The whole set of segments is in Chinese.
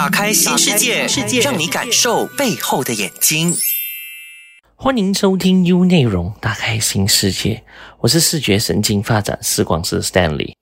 打开新世界，世界让你感受背后的眼睛。欢迎收听 U 内容，打开新世界。我是视觉神经发展视光师 Stanley。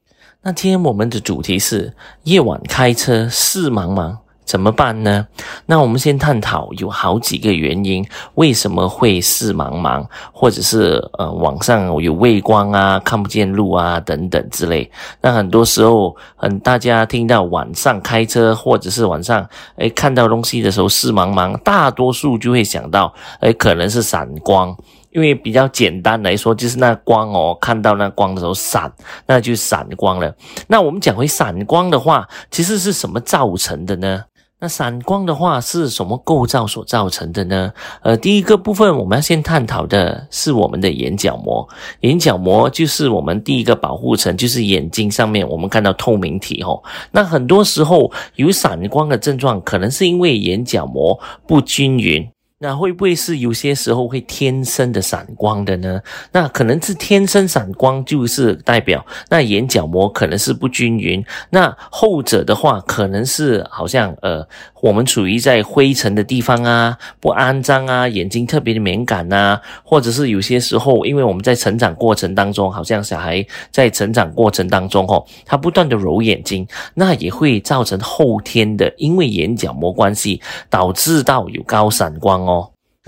那今天我们的主题是夜晚开车视茫茫。怎么办呢？那我们先探讨有好几个原因，为什么会视茫茫，或者是呃网上有畏光啊，看不见路啊等等之类。那很多时候，嗯，大家听到晚上开车，或者是晚上哎看到东西的时候视茫茫，大多数就会想到，哎可能是闪光，因为比较简单来说，就是那光哦，看到那光的时候闪，那就闪光了。那我们讲回闪光的话，其实是什么造成的呢？那散光的话是什么构造所造成的呢？呃，第一个部分我们要先探讨的是我们的眼角膜。眼角膜就是我们第一个保护层，就是眼睛上面我们看到透明体哦。那很多时候有散光的症状，可能是因为眼角膜不均匀。那会不会是有些时候会天生的闪光的呢？那可能是天生闪光，就是代表那眼角膜可能是不均匀。那后者的话，可能是好像呃，我们处于在灰尘的地方啊，不肮脏啊，眼睛特别的敏感呐，或者是有些时候，因为我们在成长过程当中，好像小孩在成长过程当中哦，他不断的揉眼睛，那也会造成后天的，因为眼角膜关系导致到有高闪光。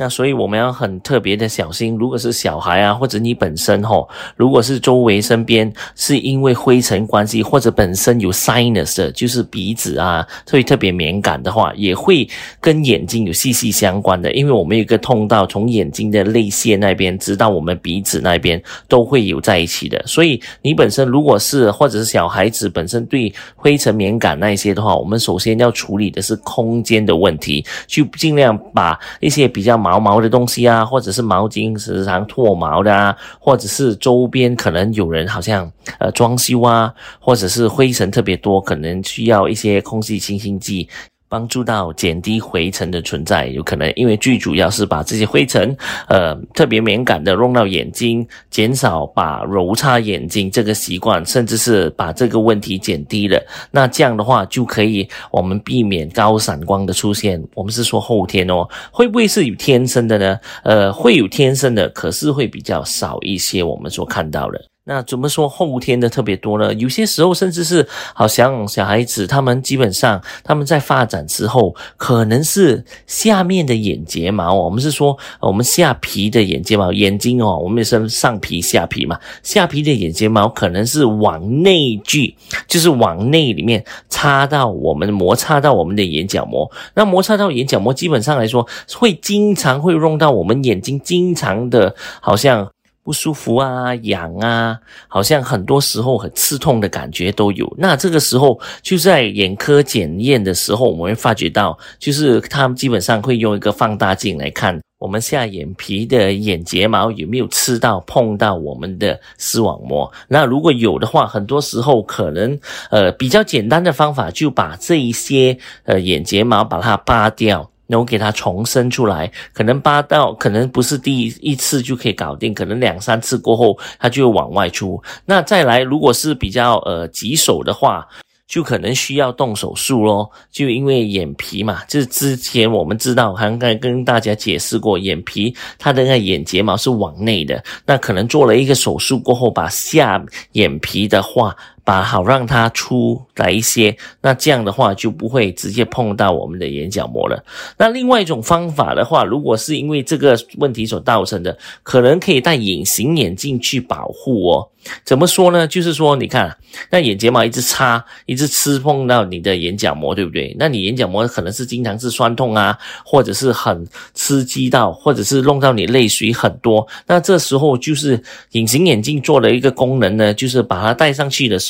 那所以我们要很特别的小心，如果是小孩啊，或者你本身吼，如果是周围身边是因为灰尘关系，或者本身有 sinus 的，就是鼻子啊，会特别敏感的话，也会跟眼睛有息息相关的。因为我们有一个通道，从眼睛的泪腺那边直到我们鼻子那边都会有在一起的。所以你本身如果是或者是小孩子本身对灰尘敏感那一些的话，我们首先要处理的是空间的问题，去尽量把一些比较麻。毛毛的东西啊，或者是毛巾时常脱毛的啊，或者是周边可能有人好像呃装修啊，或者是灰尘特别多，可能需要一些空气清新剂。帮助到减低灰尘的存在，有可能因为最主要是把这些灰尘，呃，特别敏感的弄到眼睛，减少把揉擦眼睛这个习惯，甚至是把这个问题减低了。那这样的话就可以我们避免高闪光的出现。我们是说后天哦，会不会是有天生的呢？呃，会有天生的，可是会比较少一些。我们所看到的。那怎么说后天的特别多呢？有些时候甚至是好像小孩子，他们基本上他们在发展之后，可能是下面的眼睫毛，我们是说我们下皮的眼睫毛，眼睛哦，我们也是上皮下皮嘛，下皮的眼睫毛可能是往内聚，就是往内里面插到我们摩擦到我们的眼角膜，那摩擦到眼角膜，基本上来说会经常会用到我们眼睛，经常的好像。不舒服啊，痒啊，好像很多时候很刺痛的感觉都有。那这个时候就在眼科检验的时候，我们会发觉到，就是他们基本上会用一个放大镜来看我们下眼皮的眼睫毛有没有刺到、碰到我们的视网膜。那如果有的话，很多时候可能呃比较简单的方法，就把这一些呃眼睫毛把它扒掉。然后给它重生出来，可能八到，可能不是第一次就可以搞定，可能两三次过后，它就往外出。那再来，如果是比较呃棘手的话，就可能需要动手术咯。就因为眼皮嘛，就是之前我们知道，刚刚跟大家解释过，眼皮它的那眼睫毛是往内的，那可能做了一个手术过后，把下眼皮的话。把好让它出来一些，那这样的话就不会直接碰到我们的眼角膜了。那另外一种方法的话，如果是因为这个问题所造成的，可能可以戴隐形眼镜去保护哦。怎么说呢？就是说，你看，那眼睫毛一直插，一直吃碰到你的眼角膜，对不对？那你眼角膜可能是经常是酸痛啊，或者是很刺激到，或者是弄到你泪水很多。那这时候就是隐形眼镜做的一个功能呢，就是把它戴上去的时候，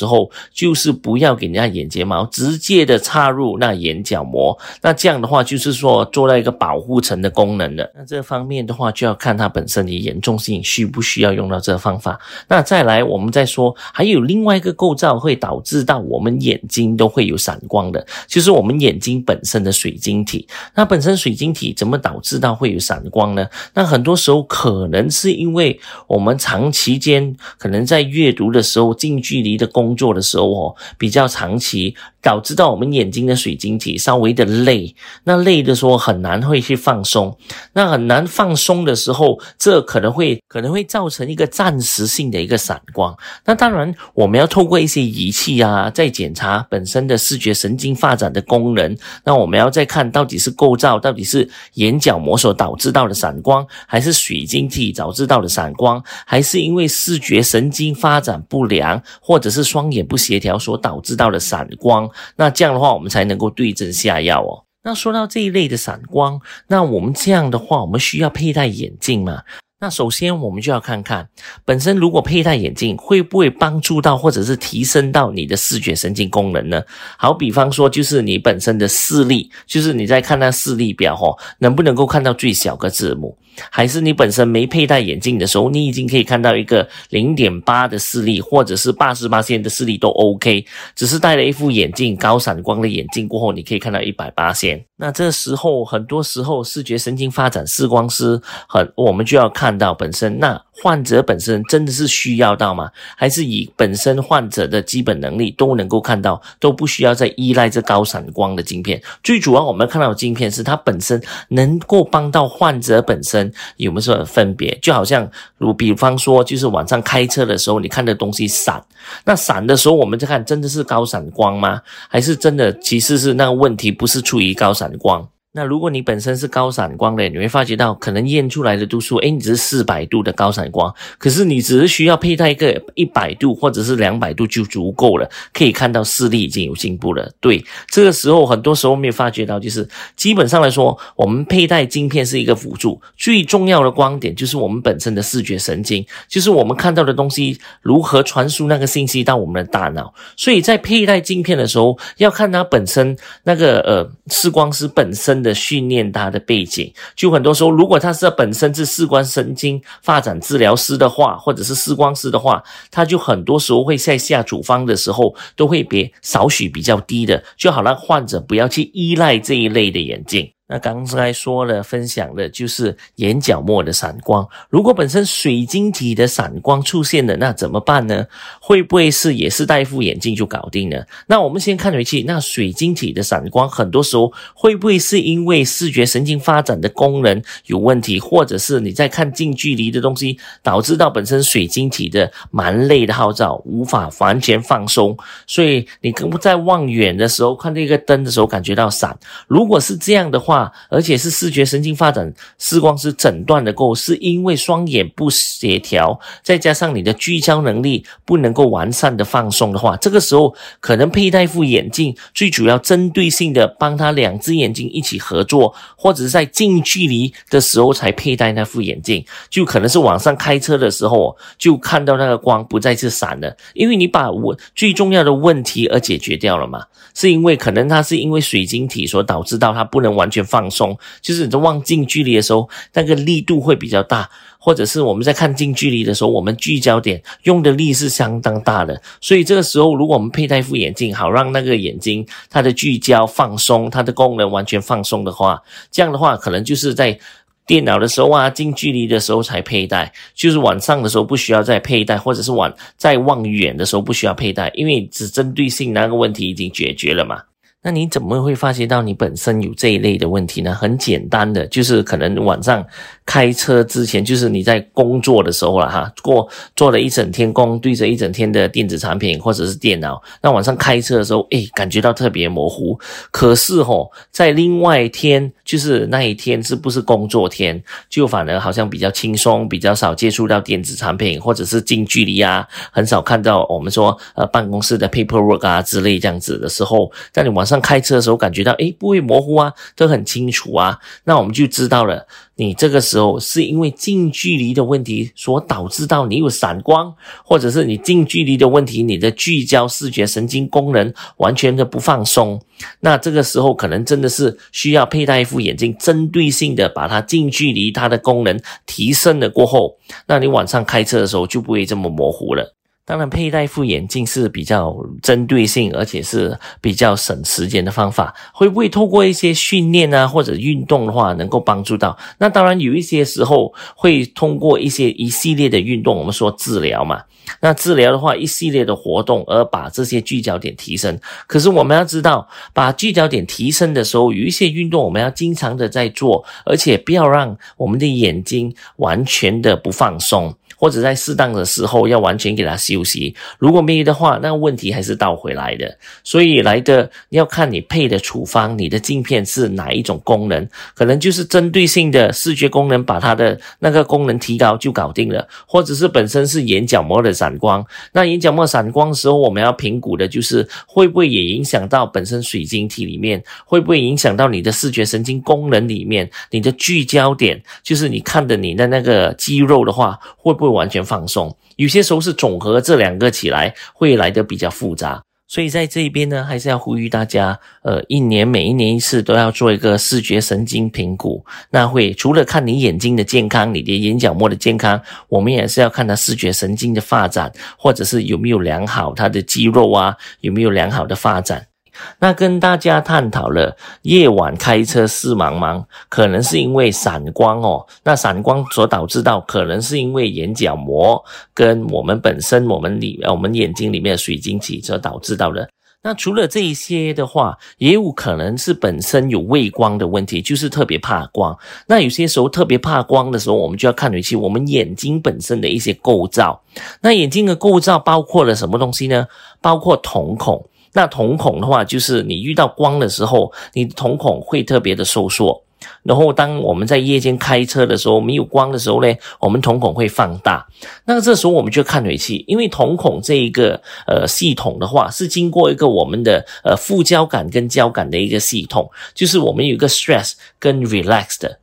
就是不要给人家眼睫毛直接的插入那眼角膜。那这样的话，就是说做到一个保护层的功能的。那这方面的话，就要看它本身的严重性，需不需要用到这个方法。那再来。我们再说，还有另外一个构造会导致到我们眼睛都会有闪光的，就是我们眼睛本身的水晶体。那本身水晶体怎么导致到会有闪光呢？那很多时候可能是因为我们长期间可能在阅读的时候近距离的工工作的时候哦，比较长期，导致到我们眼睛的水晶体稍微的累，那累的时候很难会去放松，那很难放松的时候，这可能会可能会造成一个暂时性的一个闪光。那当然，我们要透过一些仪器啊，在检查本身的视觉神经发展的功能。那我们要再看到底是构造，到底是眼角膜所导致到的闪光，还是水晶体导致到的闪光，还是因为视觉神经发展不良，或者是双眼不协调所导致到的散光？那这样的话，我们才能够对症下药哦。那说到这一类的散光，那我们这样的话，我们需要佩戴眼镜吗？那首先，我们就要看看本身如果佩戴眼镜会不会帮助到，或者是提升到你的视觉神经功能呢？好比方说，就是你本身的视力，就是你在看那视力表哦，能不能够看到最小个字母？还是你本身没佩戴眼镜的时候，你已经可以看到一个零点八的视力，或者是八十八线的视力都 OK，只是戴了一副眼镜，高散光的眼镜过后，你可以看到一百八线。那这时候，很多时候视觉神经发展视光师很，我们就要看到本身那。患者本身真的是需要到吗？还是以本身患者的基本能力都能够看到，都不需要再依赖这高闪光的镜片？最主要我们看到的镜片是它本身能够帮到患者本身有没有什么分别？就好像如比方说，就是晚上开车的时候，你看的东西闪，那闪的时候，我们再看真的是高闪光吗？还是真的其实是那个问题不是出于高闪光？那如果你本身是高散光的，你会发觉到可能验出来的度数，哎，你只是四百度的高散光，可是你只是需要佩戴一个一百度或者是两百度就足够了，可以看到视力已经有进步了。对，这个时候很多时候没有发觉到，就是基本上来说，我们佩戴镜片是一个辅助，最重要的光点就是我们本身的视觉神经，就是我们看到的东西如何传输那个信息到我们的大脑。所以在佩戴镜片的时候，要看它本身那个呃视光师本身。的训练他的背景，就很多时候，如果他是本身是视光神经发展治疗师的话，或者是视光师的话，他就很多时候会在下处方的时候，都会别少许比较低的，就好让患者不要去依赖这一类的眼镜。那刚才说了，分享的就是眼角膜的闪光。如果本身水晶体的闪光出现了，那怎么办呢？会不会是也是戴副眼镜就搞定了？那我们先看回去，那水晶体的闪光，很多时候会不会是因为视觉神经发展的功能有问题，或者是你在看近距离的东西，导致到本身水晶体的蛮累的号召，无法完全放松，所以你跟在望远的时候看这个灯的时候感觉到闪。如果是这样的话，而且是视觉神经发展视光师诊断的够，是因为双眼不协调，再加上你的聚焦能力不能够完善的放松的话，这个时候可能佩戴副眼镜，最主要针对性的帮他两只眼睛一起合作，或者是在近距离的时候才佩戴那副眼镜，就可能是晚上开车的时候就看到那个光不再是闪了，因为你把我最重要的问题而解决掉了嘛，是因为可能他是因为水晶体所导致到他不能完全。放松，就是你在望近距离的时候，那个力度会比较大，或者是我们在看近距离的时候，我们聚焦点用的力是相当大的。所以这个时候，如果我们佩戴一副眼镜，好让那个眼睛它的聚焦放松，它的功能完全放松的话，这样的话可能就是在电脑的时候啊，近距离的时候才佩戴，就是晚上的时候不需要再佩戴，或者是晚再望远的时候不需要佩戴，因为只针对性那个问题已经解决了嘛。那你怎么会发觉到你本身有这一类的问题呢？很简单的，就是可能晚上开车之前，就是你在工作的时候了哈，过做了一整天工，对着一整天的电子产品或者是电脑，那晚上开车的时候，诶，感觉到特别模糊。可是吼，在另外一天，就是那一天是不是工作天，就反而好像比较轻松，比较少接触到电子产品或者是近距离啊，很少看到我们说呃办公室的 paperwork 啊之类这样子的时候，在你晚上。上开车的时候感觉到，诶，不会模糊啊，都很清楚啊，那我们就知道了，你这个时候是因为近距离的问题所导致到你有闪光，或者是你近距离的问题，你的聚焦视觉神经功能完全的不放松，那这个时候可能真的是需要佩戴一副眼镜，针对性的把它近距离它的功能提升了过后，那你晚上开车的时候就不会这么模糊了。当然，佩戴副眼镜是比较针对性，而且是比较省时间的方法。会不会透过一些训练啊，或者运动的话，能够帮助到？那当然，有一些时候会通过一些一系列的运动，我们说治疗嘛。那治疗的话，一系列的活动而把这些聚焦点提升。可是我们要知道，把聚焦点提升的时候，有一些运动我们要经常的在做，而且不要让我们的眼睛完全的不放松。或者在适当的时候要完全给他休息，如果没有的话，那问题还是倒回来的。所以来的要看你配的处方，你的镜片是哪一种功能，可能就是针对性的视觉功能，把它的那个功能提高就搞定了。或者是本身是眼角膜的散光，那眼角膜散光时候，我们要评估的就是会不会也影响到本身水晶体里面，会不会影响到你的视觉神经功能里面，你的聚焦点，就是你看的你的那个肌肉的话，会不会？完全放松，有些时候是总和这两个起来会来的比较复杂，所以在这边呢，还是要呼吁大家，呃，一年每一年一次都要做一个视觉神经评估。那会除了看你眼睛的健康，你的眼角膜的健康，我们也是要看他视觉神经的发展，或者是有没有良好他的肌肉啊，有没有良好的发展。那跟大家探讨了夜晚开车视茫茫，可能是因为闪光哦。那闪光所导致到，可能是因为眼角膜跟我们本身我们里我们眼睛里面的水晶体所导致到的。那除了这一些的话，也有可能是本身有畏光的问题，就是特别怕光。那有些时候特别怕光的时候，我们就要看回去我们眼睛本身的一些构造。那眼睛的构造包括了什么东西呢？包括瞳孔。那瞳孔的话，就是你遇到光的时候，你的瞳孔会特别的收缩。然后，当我们在夜间开车的时候，没有光的时候呢，我们瞳孔会放大。那这时候我们就看回去，因为瞳孔这一个呃系统的话，是经过一个我们的呃副交感跟交感的一个系统，就是我们有一个 stress 跟 relax 的。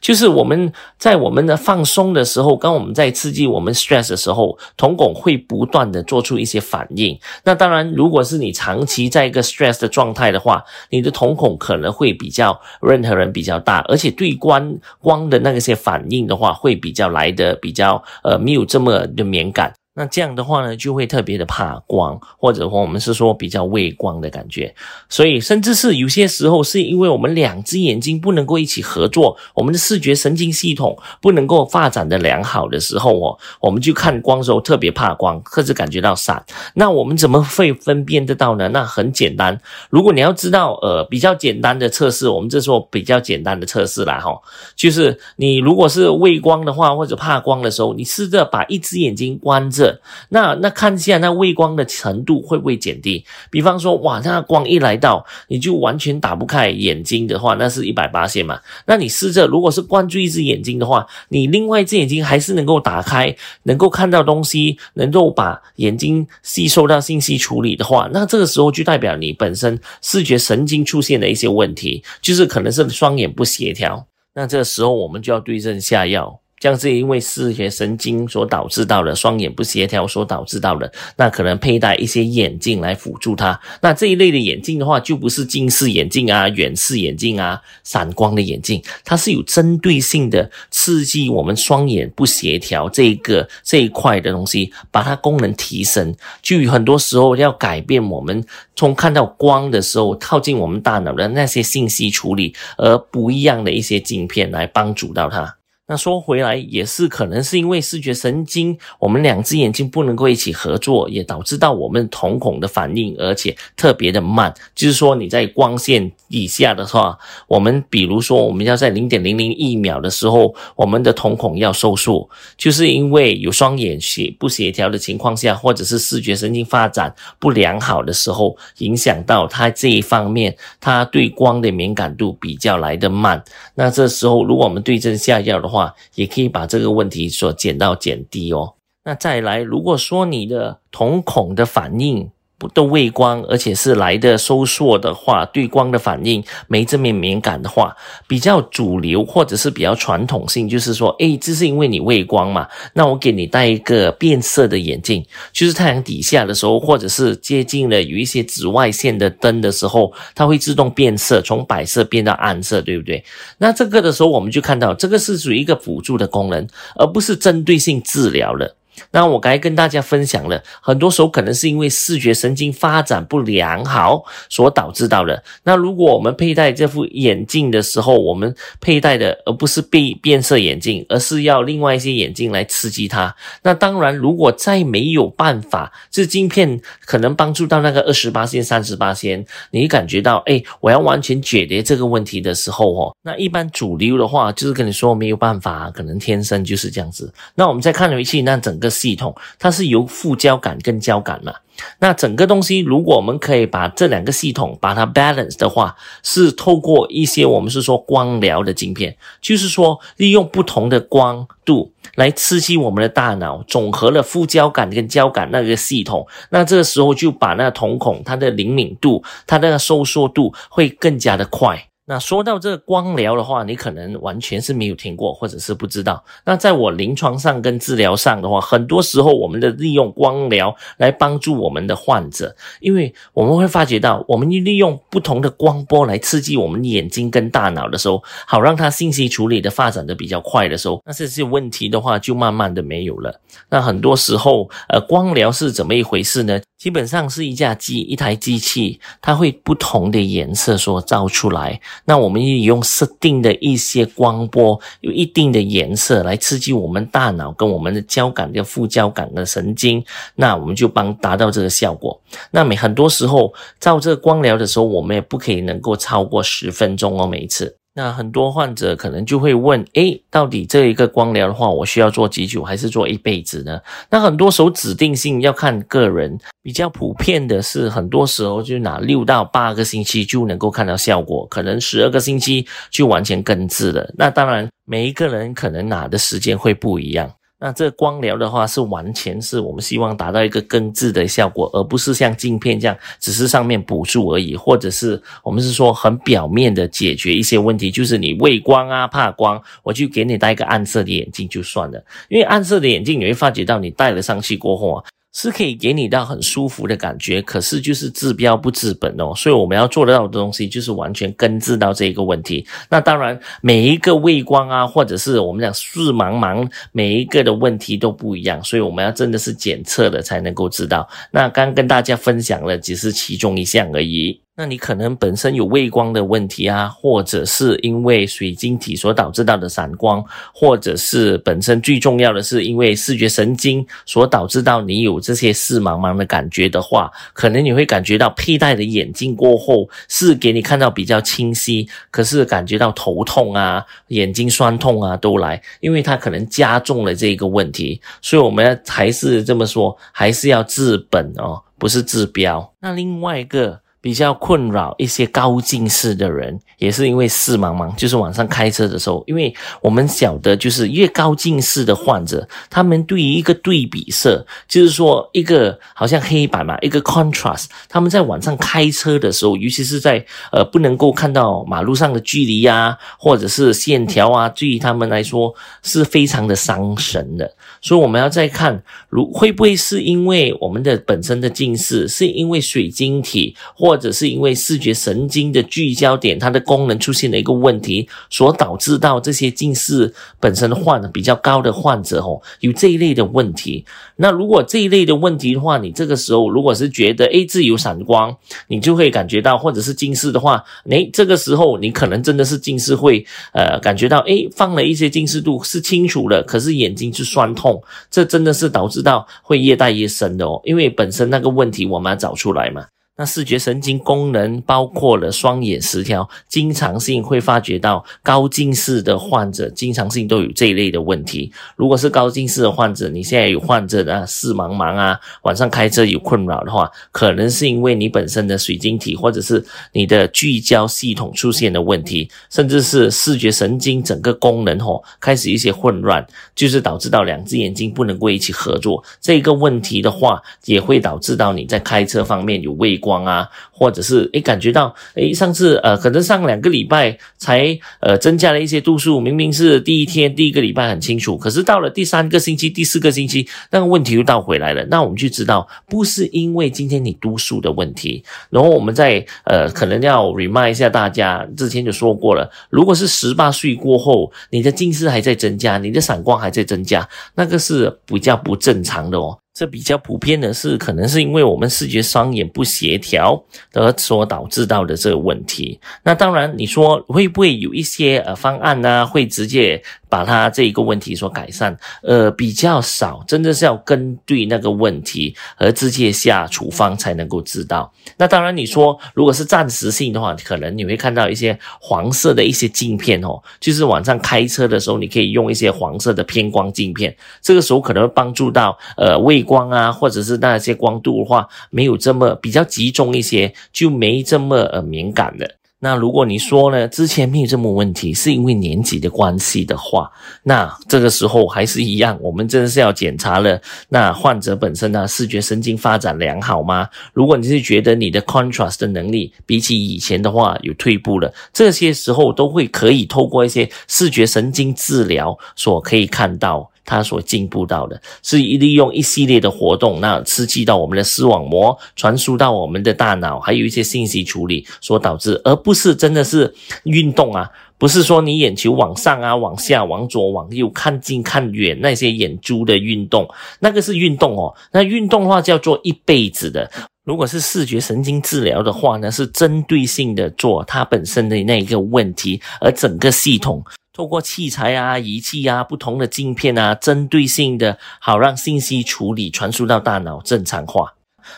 就是我们在我们的放松的时候，跟我们在刺激我们 stress 的时候，瞳孔会不断的做出一些反应。那当然，如果是你长期在一个 stress 的状态的话，你的瞳孔可能会比较任何人比较大，而且对光光的那些反应的话，会比较来的比较呃没有这么的敏感。那这样的话呢，就会特别的怕光，或者说我们是说比较畏光的感觉，所以甚至是有些时候是因为我们两只眼睛不能够一起合作，我们的视觉神经系统不能够发展的良好的时候哦，我们就看光的时候特别怕光，或者感觉到闪。那我们怎么会分辨得到呢？那很简单，如果你要知道，呃，比较简单的测试，我们这说比较简单的测试啦，哈，就是你如果是畏光的话，或者怕光的时候，你试着把一只眼睛关着。那那看一下那畏光的程度会不会减低？比方说，哇，那光一来到，你就完全打不开眼睛的话，那是一百八线嘛。那你试着，如果是关注一只眼睛的话，你另外一只眼睛还是能够打开，能够看到东西，能够把眼睛吸收到信息处理的话，那这个时候就代表你本身视觉神经出现的一些问题，就是可能是双眼不协调。那这个时候我们就要对症下药。像是因为视觉神经所导致到的双眼不协调所导致到的，那可能佩戴一些眼镜来辅助它。那这一类的眼镜的话，就不是近视眼镜啊、远视眼镜啊、散光的眼镜，它是有针对性的刺激我们双眼不协调这一个这一块的东西，把它功能提升。就很多时候要改变我们从看到光的时候靠近我们大脑的那些信息处理，而不一样的一些镜片来帮助到它。那说回来，也是可能是因为视觉神经，我们两只眼睛不能够一起合作，也导致到我们瞳孔的反应，而且特别的慢。就是说你在光线以下的话，我们比如说我们要在零点零零一秒的时候，我们的瞳孔要收缩，就是因为有双眼协不协调的情况下，或者是视觉神经发展不良好的时候，影响到它这一方面，它对光的敏感度比较来的慢。那这时候如果我们对症下药的话，也可以把这个问题所减到减低哦。那再来，如果说你的瞳孔的反应，都畏光，而且是来的收缩的话，对光的反应没这么敏感的话，比较主流或者是比较传统性，就是说，诶，这是因为你畏光嘛，那我给你戴一个变色的眼镜，就是太阳底下的时候，或者是接近了有一些紫外线的灯的时候，它会自动变色，从白色变到暗色，对不对？那这个的时候，我们就看到这个是属于一个辅助的功能，而不是针对性治疗了。那我刚才跟大家分享了，很多时候可能是因为视觉神经发展不良好所导致到的。那如果我们佩戴这副眼镜的时候，我们佩戴的而不是变变色眼镜，而是要另外一些眼镜来刺激它。那当然，如果再没有办法，这镜片可能帮助到那个二十八线、三十八线，你感觉到哎，我要完全解决这个问题的时候哦，那一般主流的话就是跟你说没有办法，可能天生就是这样子。那我们再看回去，那整个系统它是由副交感跟交感嘛。那整个东西，如果我们可以把这两个系统把它 balance 的话，是透过一些我们是说光疗的镜片，就是说利用不同的光度来刺激我们的大脑，总和了副交感跟交感那个系统，那这个时候就把那瞳孔它的灵敏度、它的收缩度会更加的快。那说到这个光疗的话，你可能完全是没有听过，或者是不知道。那在我临床上跟治疗上的话，很多时候我们的利用光疗来帮助我们的患者，因为我们会发觉到，我们利用不同的光波来刺激我们眼睛跟大脑的时候，好让它信息处理的发展的比较快的时候，那这些问题的话就慢慢的没有了。那很多时候，呃，光疗是怎么一回事呢？基本上是一架机，一台机器，它会不同的颜色所照出来。那我们也用设定的一些光波，有一定的颜色来刺激我们大脑跟我们的交感的副交感的神经，那我们就帮达到这个效果。那每很多时候照这个光疗的时候，我们也不可以能够超过十分钟哦，每一次。那很多患者可能就会问：诶，到底这一个光疗的话，我需要做几久，还是做一辈子呢？那很多时候指定性要看个人，比较普遍的是，很多时候就拿六到八个星期就能够看到效果，可能十二个星期就完全根治了。那当然，每一个人可能拿的时间会不一样。那这光疗的话，是完全是我们希望达到一个根治的效果，而不是像镜片这样，只是上面补助而已，或者是我们是说很表面的解决一些问题，就是你畏光啊、怕光，我就给你戴一个暗色的眼镜就算了，因为暗色的眼镜你会发觉到你戴了上去过后啊。是可以给你到很舒服的感觉，可是就是治标不治本哦，所以我们要做得到的东西就是完全根治到这一个问题。那当然，每一个胃光啊，或者是我们讲视茫茫，每一个的问题都不一样，所以我们要真的是检测了才能够知道。那刚跟大家分享了，只是其中一项而已。那你可能本身有畏光的问题啊，或者是因为水晶体所导致到的散光，或者是本身最重要的是因为视觉神经所导致到你有这些视茫茫的感觉的话，可能你会感觉到佩戴的眼镜过后是给你看到比较清晰，可是感觉到头痛啊、眼睛酸痛啊都来，因为它可能加重了这个问题，所以我们要还是这么说，还是要治本哦，不是治标。那另外一个。比较困扰一些高近视的人，也是因为视茫茫，就是晚上开车的时候，因为我们晓得，就是越高近视的患者，他们对于一个对比色，就是说一个好像黑板嘛，一个 contrast，他们在晚上开车的时候，尤其是在呃不能够看到马路上的距离啊，或者是线条啊，对于他们来说是非常的伤神的。所以我们要再看，如会不会是因为我们的本身的近视，是因为水晶体或者是因为视觉神经的聚焦点，它的功能出现了一个问题，所导致到这些近视本身患的比较高的患者哦，有这一类的问题。那如果这一类的问题的话，你这个时候如果是觉得诶自有闪光，你就会感觉到，或者是近视的话，诶这个时候你可能真的是近视会呃感觉到诶放了一些近视度是清楚的，可是眼睛是酸痛，这真的是导致到会越带越深的哦，因为本身那个问题我们要找出来嘛。那视觉神经功能包括了双眼失调，经常性会发觉到高近视的患者，经常性都有这一类的问题。如果是高近视的患者，你现在有患者的视茫茫啊，晚上开车有困扰的话，可能是因为你本身的水晶体或者是你的聚焦系统出现的问题，甚至是视觉神经整个功能吼开始一些混乱，就是导致到两只眼睛不能够一起合作。这个问题的话，也会导致到你在开车方面有畏。光啊，或者是诶感觉到诶上次呃可能上两个礼拜才呃增加了一些度数，明明是第一天第一个礼拜很清楚，可是到了第三个星期、第四个星期，那个问题又倒回来了。那我们就知道不是因为今天你度数的问题，然后我们再呃可能要 remind 一下大家，之前就说过了，如果是十八岁过后，你的近视还在增加，你的散光还在增加，那个是比较不正常的哦。这比较普遍的是，可能是因为我们视觉双眼不协调而所导致到的这个问题。那当然，你说会不会有一些呃方案呢？会直接把它这一个问题所改善？呃，比较少，真的是要根据那个问题而直接下处方才能够知道。那当然，你说如果是暂时性的话，可能你会看到一些黄色的一些镜片哦，就是晚上开车的时候，你可以用一些黄色的偏光镜片，这个时候可能会帮助到呃畏光啊，或者是那些光度的话，没有这么比较集中一些，就没这么呃敏感的。那如果你说呢，之前没有这么问题，是因为年纪的关系的话，那这个时候还是一样，我们真的是要检查了。那患者本身呢，视觉神经发展良好吗？如果你是觉得你的 contrast 的能力比起以前的话有退步了，这些时候都会可以透过一些视觉神经治疗所可以看到。它所进步到的是利用一系列的活动，那刺激到我们的视网膜，传输到我们的大脑，还有一些信息处理所导致，而不是真的是运动啊，不是说你眼球往上啊、往下、往左、往右、看近看远那些眼珠的运动，那个是运动哦。那运动的话叫做一辈子的。如果是视觉神经治疗的话呢，是针对性的做它本身的那一个问题，而整个系统。透过器材啊、仪器啊、不同的镜片啊，针对性的，好让信息处理传输到大脑正常化。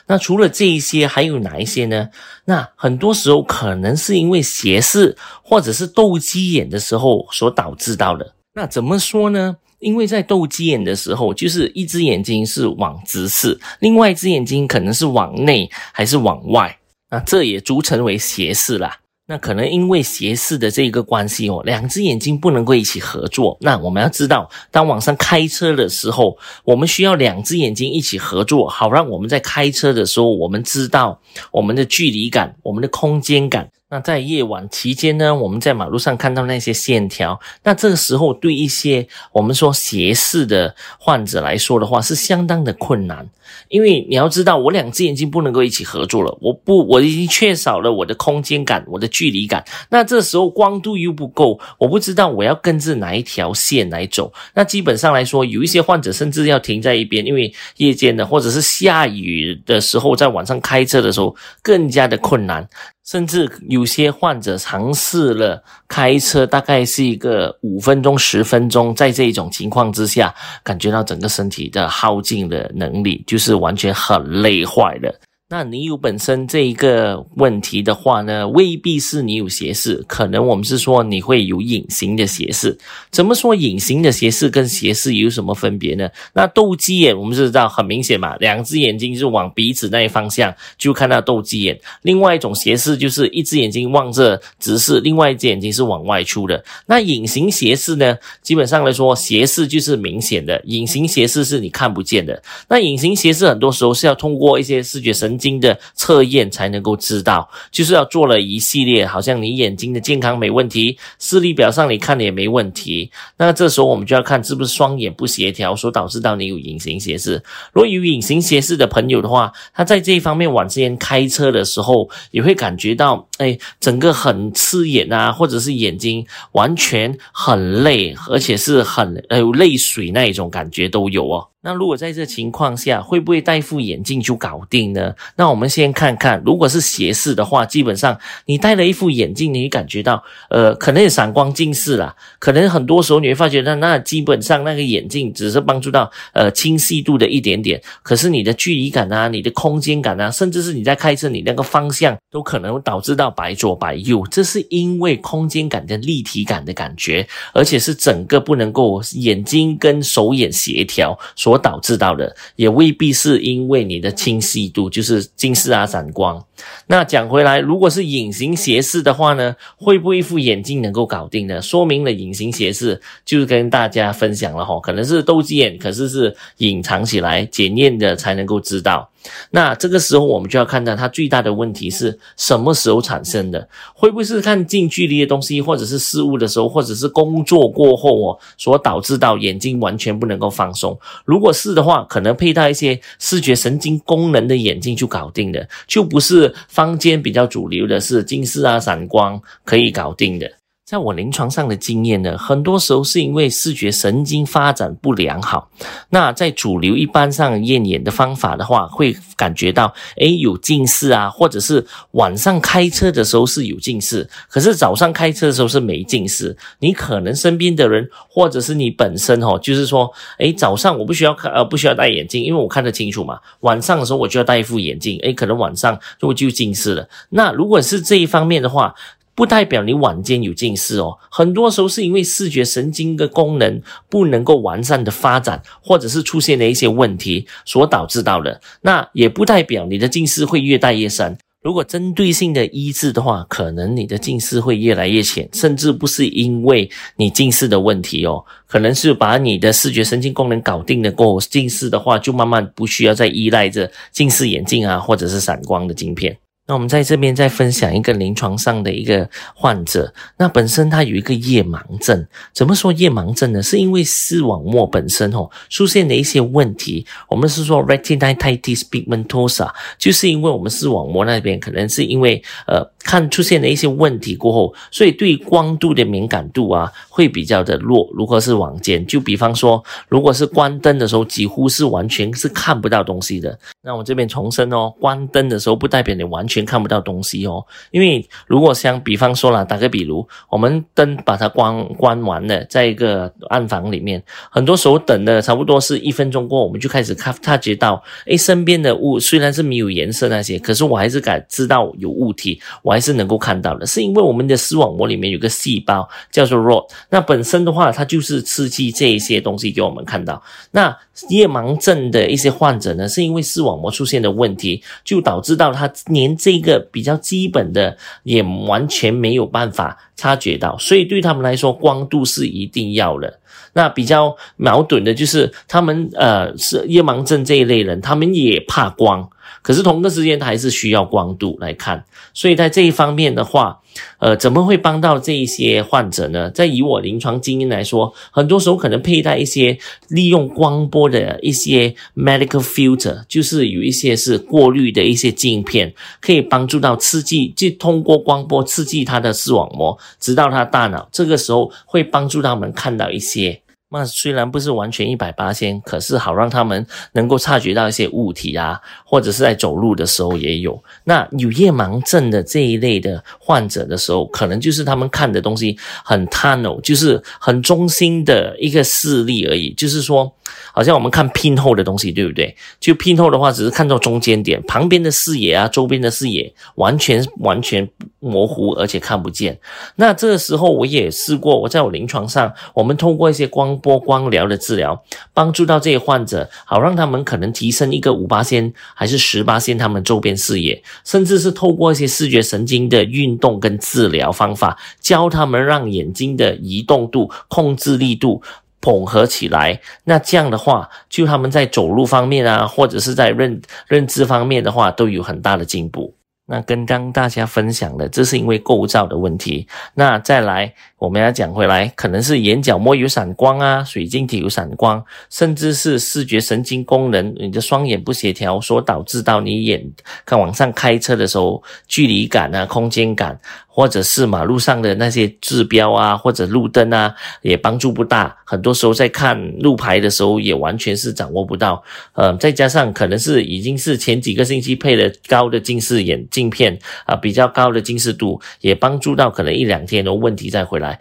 那除了这一些，还有哪一些呢？那很多时候可能是因为斜视或者是斗鸡眼的时候所导致到的。那怎么说呢？因为在斗鸡眼的时候，就是一只眼睛是往直视，另外一只眼睛可能是往内还是往外，那这也组成为斜视啦。那可能因为斜视的这个关系哦，两只眼睛不能够一起合作。那我们要知道，当晚上开车的时候，我们需要两只眼睛一起合作，好让我们在开车的时候，我们知道我们的距离感、我们的空间感。那在夜晚期间呢，我们在马路上看到那些线条，那这个时候对一些我们说斜视的患者来说的话，是相当的困难，因为你要知道，我两只眼睛不能够一起合作了，我不，我已经缺少了我的空间感、我的距离感。那这时候光度又不够，我不知道我要跟着哪一条线来走。那基本上来说，有一些患者甚至要停在一边，因为夜间的或者是下雨的时候，在晚上开车的时候更加的困难。甚至有些患者尝试了开车，大概是一个五分钟、十分钟，在这种情况之下，感觉到整个身体的耗尽的能力，就是完全很累坏了。那你有本身这一个问题的话呢，未必是你有斜视，可能我们是说你会有隐形的斜视。怎么说隐形的斜视跟斜视有什么分别呢？那斗鸡眼我们知道很明显嘛，两只眼睛是往鼻子那一方向就看到斗鸡眼。另外一种斜视就是一只眼睛望着直视，另外一只眼睛是往外出的。那隐形斜视呢，基本上来说斜视就是明显的，隐形斜视是你看不见的。那隐形斜视很多时候是要通过一些视觉神经。经的测验才能够知道，就是要做了一系列，好像你眼睛的健康没问题，视力表上你看的也没问题，那这时候我们就要看是不是双眼不协调所导致到你有隐形斜视。如果有隐形斜视的朋友的话，他在这一方面晚之前开车的时候，也会感觉到，哎，整个很刺眼啊，或者是眼睛完全很累，而且是很有泪水那一种感觉都有哦。那如果在这情况下，会不会戴副眼镜就搞定呢？那我们先看看，如果是斜视的话，基本上你戴了一副眼镜，你感觉到，呃，可能有散光近视啦，可能很多时候你会发觉到，那基本上那个眼镜只是帮助到，呃，清晰度的一点点，可是你的距离感啊，你的空间感啊，甚至是你在开车，你那个方向都可能导致到白左白右，这是因为空间感跟立体感的感觉，而且是整个不能够眼睛跟手眼协调所。所导致到的也未必是因为你的清晰度，就是近视啊、散光。那讲回来，如果是隐形斜视的话呢，会不会一副眼镜能够搞定呢？说明了隐形斜视就是跟大家分享了哈，可能是斗鸡眼，可是是隐藏起来检验的才能够知道。那这个时候我们就要看到它最大的问题是什么时候产生的？会不会是看近距离的东西，或者是事物的时候，或者是工作过后哦，所导致到眼睛完全不能够放松？如果是的话，可能佩戴一些视觉神经功能的眼镜就搞定了，就不是坊间比较主流的是近视啊、散光可以搞定的。在我临床上的经验呢，很多时候是因为视觉神经发展不良好。那在主流一般上验眼的方法的话，会感觉到诶有近视啊，或者是晚上开车的时候是有近视，可是早上开车的时候是没近视。你可能身边的人，或者是你本身哦，就是说，诶早上我不需要看呃不需要戴眼镜，因为我看得清楚嘛。晚上的时候我就要戴一副眼镜，诶可能晚上就就近视了。那如果是这一方面的话，不代表你晚间有近视哦，很多时候是因为视觉神经的功能不能够完善的发展，或者是出现了一些问题所导致到的。那也不代表你的近视会越戴越深。如果针对性的医治的话，可能你的近视会越来越浅，甚至不是因为你近视的问题哦，可能是把你的视觉神经功能搞定了过后，近视的话就慢慢不需要再依赖着近视眼镜啊，或者是散光的镜片。那我们在这边再分享一个临床上的一个患者，那本身他有一个夜盲症。怎么说夜盲症呢？是因为视网膜本身哦出现了一些问题。我们是说 retinitis pigmentosa，就是因为我们视网膜那边可能是因为呃。看出现了一些问题过后，所以对光度的敏感度啊会比较的弱。如果是晚间，就比方说，如果是关灯的时候，几乎是完全是看不到东西的。那我这边重申哦，关灯的时候不代表你完全全看不到东西哦。因为如果像比方说了，打个比如，我们灯把它关关完了，在一个暗房里面，很多时候等的差不多是一分钟过，我们就开始看察觉到，诶，身边的物虽然是没有颜色那些，可是我还是感知到有物体。我。还是能够看到的，是因为我们的视网膜里面有个细胞叫做 rod，那本身的话，它就是刺激这一些东西给我们看到。那夜盲症的一些患者呢，是因为视网膜出现的问题，就导致到他年这个比较基本的也完全没有办法察觉到，所以对他们来说，光度是一定要的。那比较矛盾的就是，他们呃是夜盲症这一类人，他们也怕光。可是同个时间，它还是需要光度来看，所以在这一方面的话，呃，怎么会帮到这一些患者呢？在以我临床经验来说，很多时候可能佩戴一些利用光波的一些 medical filter，就是有一些是过滤的一些镜片，可以帮助到刺激，就通过光波刺激他的视网膜，直到他大脑，这个时候会帮助他们看到一些。那虽然不是完全一百八千，可是好让他们能够察觉到一些物体啊，或者是在走路的时候也有。那有夜盲症的这一类的患者的时候，可能就是他们看的东西很 tunnel，就是很中心的一个视力而已。就是说，好像我们看拼后的东西，对不对？就拼后的话，只是看到中间点，旁边的视野啊，周边的视野完全完全模糊，而且看不见。那这个时候我也试过，我在我临床上，我们通过一些光。波光疗的治疗，帮助到这些患者，好让他们可能提升一个五八仙还是十八仙他们周边视野，甚至是透过一些视觉神经的运动跟治疗方法，教他们让眼睛的移动度、控制力度统合起来。那这样的话，就他们在走路方面啊，或者是在认认知方面的话，都有很大的进步。那跟刚大家分享的，这是因为构造的问题。那再来，我们要讲回来，可能是眼角膜有散光啊，水晶体有散光，甚至是视觉神经功能，你的双眼不协调，所导致到你眼看往上开车的时候，距离感啊，空间感。或者是马路上的那些指标啊，或者路灯啊，也帮助不大。很多时候在看路牌的时候，也完全是掌握不到。呃，再加上可能是已经是前几个星期配了高的近视眼镜片啊，比较高的近视度，也帮助到可能一两天的问题再回来。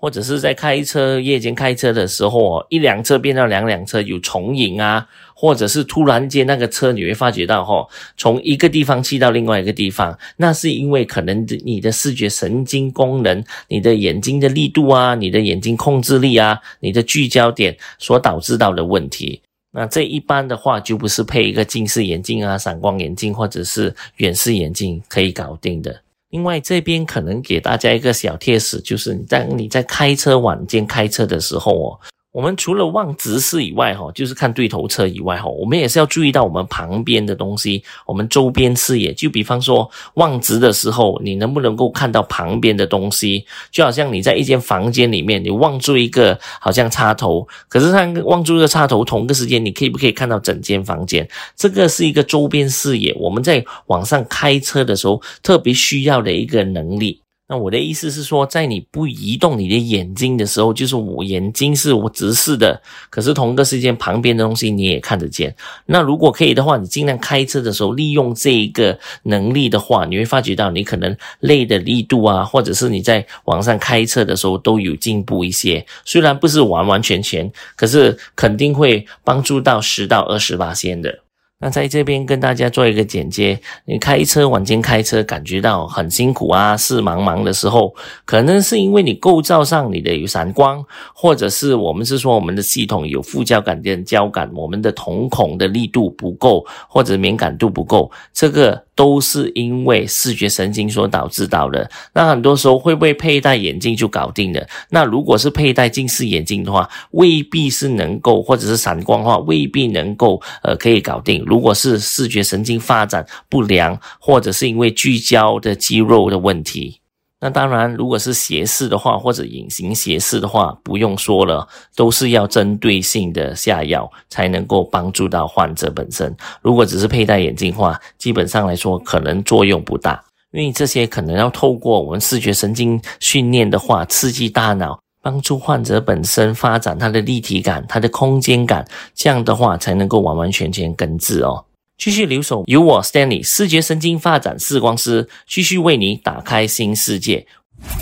或者是在开车夜间开车的时候，一辆车变到两辆车有重影啊，或者是突然间那个车你会发觉到哈，从一个地方去到另外一个地方，那是因为可能你的视觉神经功能、你的眼睛的力度啊、你的眼睛控制力啊、你的聚焦点所导致到的问题。那这一般的话就不是配一个近视眼镜啊、散光眼镜或者是远视眼镜可以搞定的。另外，这边可能给大家一个小贴士，就是你在你在开车晚间开车的时候哦，我们除了望直视以外，哈，就是看对头车以外，哈，我们也是要注意到我们旁边的东西，我们周边视野。就比方说望直的时候，你能不能够看到旁边的东西？就好像你在一间房间里面，你望住一个好像插头，可是它望住一个插头，同个时间你可以不可以看到整间房间？这个是一个周边视野，我们在网上开车的时候特别需要的一个能力。那我的意思是说，在你不移动你的眼睛的时候，就是我眼睛是我直视的，可是同一个时间旁边的东西你也看得见。那如果可以的话，你尽量开车的时候利用这一个能力的话，你会发觉到你可能累的力度啊，或者是你在网上开车的时候都有进步一些。虽然不是完完全全，可是肯定会帮助到十到二十八线的。那在这边跟大家做一个简介，你开车晚间开车感觉到很辛苦啊，事茫茫的时候，可能是因为你构造上你的有闪光，或者是我们是说我们的系统有副交感电交感，我们的瞳孔的力度不够，或者敏感度不够，这个。都是因为视觉神经所导致到的。那很多时候会不会佩戴眼镜就搞定了？那如果是佩戴近视眼镜的话，未必是能够，或者是散光的话，未必能够呃可以搞定。如果是视觉神经发展不良，或者是因为聚焦的肌肉的问题。那当然，如果是斜视的话，或者隐形斜视的话，不用说了，都是要针对性的下药才能够帮助到患者本身。如果只是佩戴眼镜的话，基本上来说可能作用不大，因为这些可能要透过我们视觉神经训练的话，刺激大脑，帮助患者本身发展他的立体感、他的空间感，这样的话才能够完完全全根治哦。继续留守，由我 Stanley 视觉神经发展视光师继续为你打开新世界。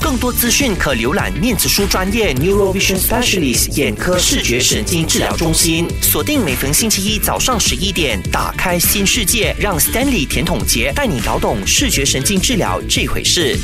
更多资讯可浏览念子书专业 Neurovision Specialist 眼科视觉神经治疗中心。锁定每逢星期一早上十一点，打开新世界，让 Stanley 甜筒杰带你搞懂视觉神经治疗这回事。